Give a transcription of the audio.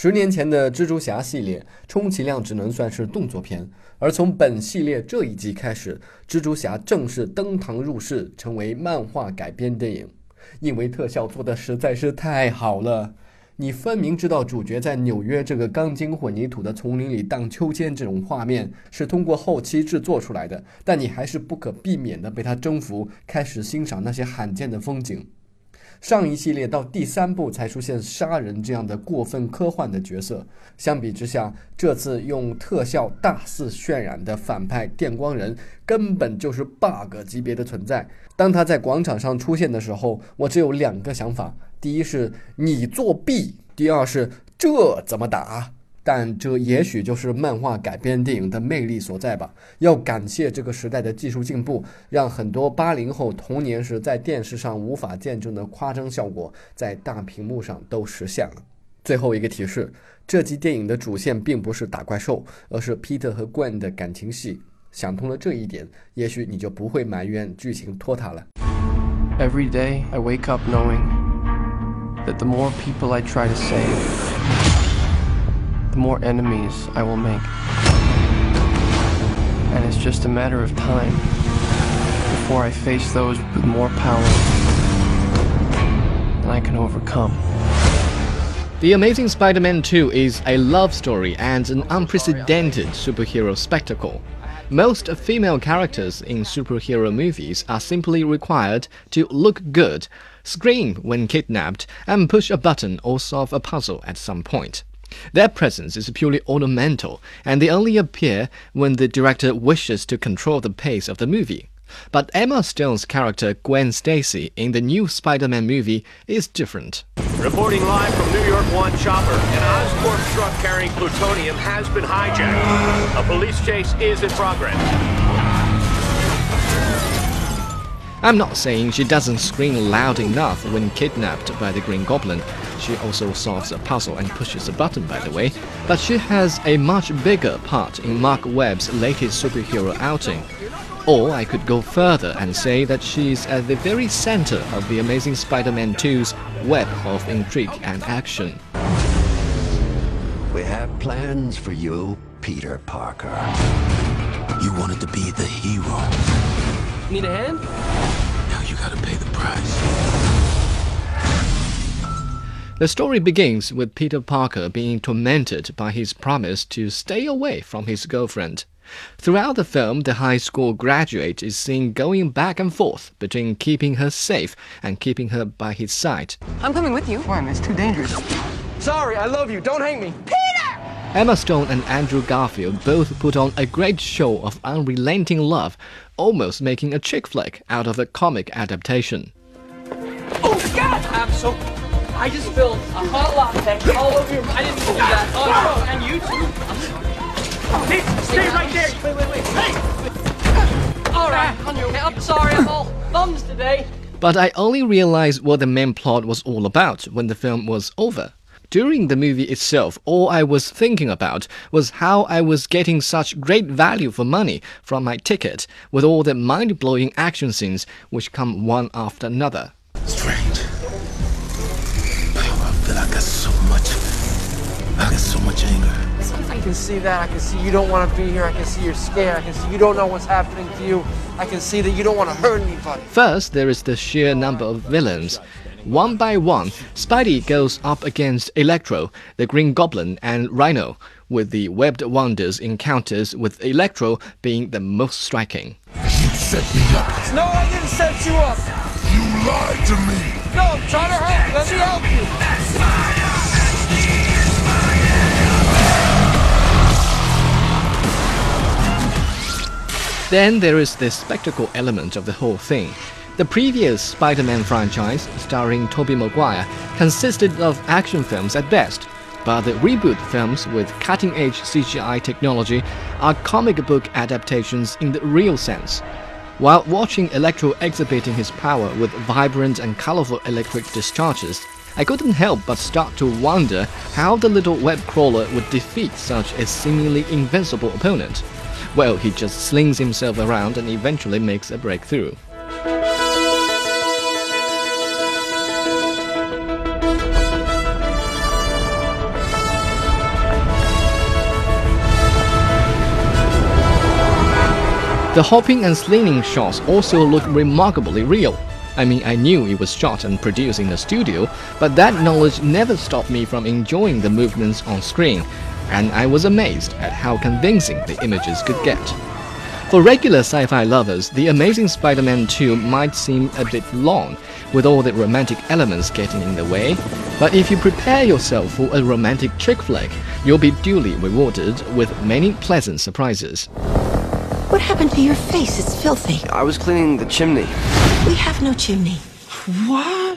十年前的蜘蛛侠系列，充其量只能算是动作片，而从本系列这一季开始，蜘蛛侠正式登堂入室，成为漫画改编电影，因为特效做的实在是太好了。你分明知道主角在纽约这个钢筋混凝土的丛林里荡秋千，这种画面是通过后期制作出来的，但你还是不可避免地被他征服，开始欣赏那些罕见的风景。上一系列到第三部才出现杀人这样的过分科幻的角色，相比之下，这次用特效大肆渲染的反派电光人根本就是 bug 级别的存在。当他在广场上出现的时候，我只有两个想法：第一是你作弊，第二是这怎么打。但这也许就是漫画改编电影的魅力所在吧。要感谢这个时代的技术进步，让很多八零后童年时在电视上无法见证的夸张效果，在大屏幕上都实现了。最后一个提示：这集电影的主线并不是打怪兽，而是 Peter 和 Gwen 的感情戏。想通了这一点，也许你就不会埋怨剧情拖沓了。Every day I wake up knowing that the more people I try to save. The more enemies I will make. And it's just a matter of time before I face those with more power than I can overcome. The Amazing Spider Man 2 is a love story and an unprecedented superhero spectacle. Most female characters in superhero movies are simply required to look good, scream when kidnapped, and push a button or solve a puzzle at some point. Their presence is purely ornamental, and they only appear when the director wishes to control the pace of the movie. But Emma Stone's character Gwen Stacy in the new Spider-Man movie is different. Reporting live from New York One Chopper, an Oscorp truck carrying plutonium has been hijacked. A police chase is in progress. I'm not saying she doesn't scream loud enough when kidnapped by the Green Goblin. She also solves a puzzle and pushes a button, by the way. But she has a much bigger part in Mark Webb's latest superhero outing. Or I could go further and say that she's at the very center of the Amazing Spider Man 2's web of intrigue and action. We have plans for you, Peter Parker. You wanted to be the hero. Need a hand? Now you gotta pay the price. The story begins with Peter Parker being tormented by his promise to stay away from his girlfriend. Throughout the film, the high school graduate is seen going back and forth between keeping her safe and keeping her by his side. I'm coming with you. Why, it's too dangerous. Sorry, I love you. Don't hate me. Emma Stone and Andrew Garfield both put on a great show of unrelenting love, almost making a chick flick out of a comic adaptation. Oh, God! I'm so. I just spilled a hot latte all over your. I didn't do that. Oh, no. and you too. Hey, stay right there! Wait, wait, wait. Hey! All right, on your way. I'm sorry, I'm all thumbs today. But I only realized what the main plot was all about when the film was over. During the movie itself, all I was thinking about was how I was getting such great value for money from my ticket, with all the mind blowing action scenes which come one after another. Strange. I feel I got so much. I got so much anger. I can see that. I can see you don't want to be here. I can see you're scared. I can see you don't know what's happening to you. I can see that you don't want to hurt anybody. First, there is the sheer number of villains. One by one, Spidey goes up against Electro, the Green Goblin, and Rhino, with the Webbed Wonders encounters with Electro being the most striking. You set me up. No, I didn't set you up. You lied to me. No, I'm trying to help. Let me help you. Then there is the spectacle element of the whole thing. The previous Spider Man franchise, starring Tobey Maguire, consisted of action films at best, but the reboot films with cutting edge CGI technology are comic book adaptations in the real sense. While watching Electro exhibiting his power with vibrant and colorful electric discharges, I couldn't help but start to wonder how the little web crawler would defeat such a seemingly invincible opponent. Well, he just slings himself around and eventually makes a breakthrough. The hopping and slinging shots also look remarkably real. I mean, I knew it was shot and produced in a studio, but that knowledge never stopped me from enjoying the movements on screen, and I was amazed at how convincing the images could get. For regular sci fi lovers, The Amazing Spider Man 2 might seem a bit long, with all the romantic elements getting in the way, but if you prepare yourself for a romantic chick flick, you'll be duly rewarded with many pleasant surprises. What happened to your face? It's filthy. I was cleaning the chimney. We have no chimney. What?